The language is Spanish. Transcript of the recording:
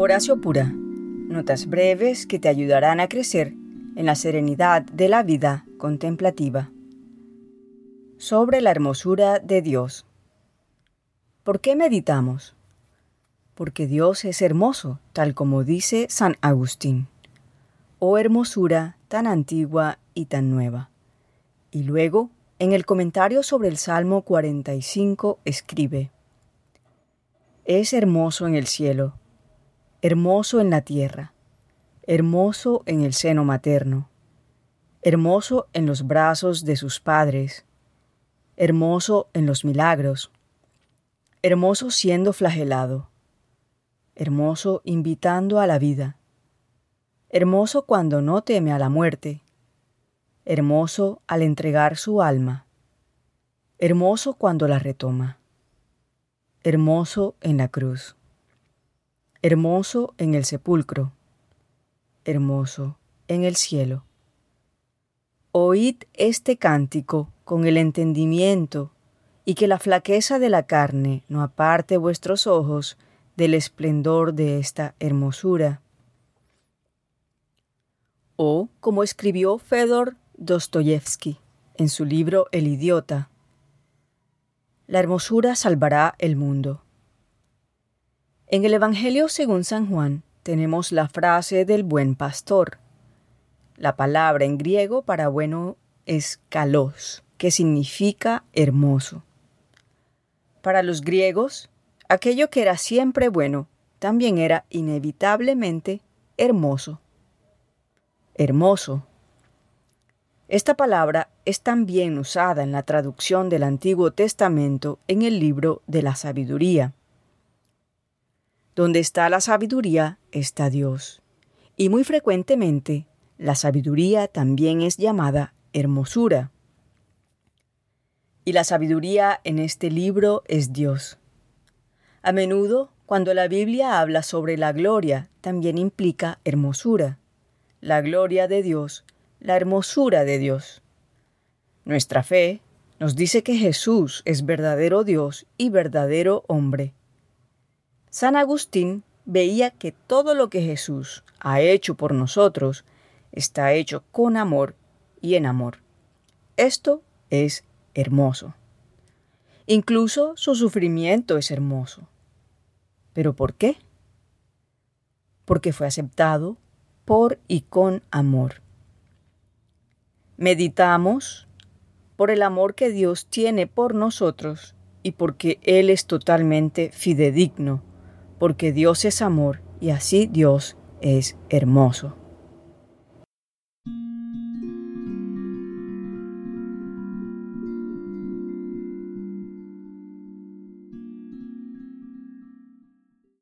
Horacio Pura. Notas breves que te ayudarán a crecer en la serenidad de la vida contemplativa. Sobre la hermosura de Dios. ¿Por qué meditamos? Porque Dios es hermoso, tal como dice San Agustín. Oh hermosura tan antigua y tan nueva. Y luego, en el comentario sobre el Salmo 45, escribe, Es hermoso en el cielo hermoso en la tierra, hermoso en el seno materno, hermoso en los brazos de sus padres, hermoso en los milagros, hermoso siendo flagelado, hermoso invitando a la vida, hermoso cuando no teme a la muerte, hermoso al entregar su alma, hermoso cuando la retoma, hermoso en la cruz hermoso en el sepulcro, hermoso en el cielo. Oíd este cántico con el entendimiento, y que la flaqueza de la carne no aparte vuestros ojos del esplendor de esta hermosura. O, como escribió Fedor Dostoyevsky en su libro El idiota, la hermosura salvará el mundo. En el Evangelio según San Juan tenemos la frase del buen pastor. La palabra en griego para bueno es kalos, que significa hermoso. Para los griegos, aquello que era siempre bueno también era inevitablemente hermoso. Hermoso. Esta palabra es también usada en la traducción del Antiguo Testamento en el libro de la sabiduría donde está la sabiduría está Dios. Y muy frecuentemente la sabiduría también es llamada hermosura. Y la sabiduría en este libro es Dios. A menudo, cuando la Biblia habla sobre la gloria, también implica hermosura. La gloria de Dios, la hermosura de Dios. Nuestra fe nos dice que Jesús es verdadero Dios y verdadero hombre San Agustín veía que todo lo que Jesús ha hecho por nosotros está hecho con amor y en amor. Esto es hermoso. Incluso su sufrimiento es hermoso. ¿Pero por qué? Porque fue aceptado por y con amor. Meditamos por el amor que Dios tiene por nosotros y porque Él es totalmente fidedigno porque Dios es amor y así Dios es hermoso.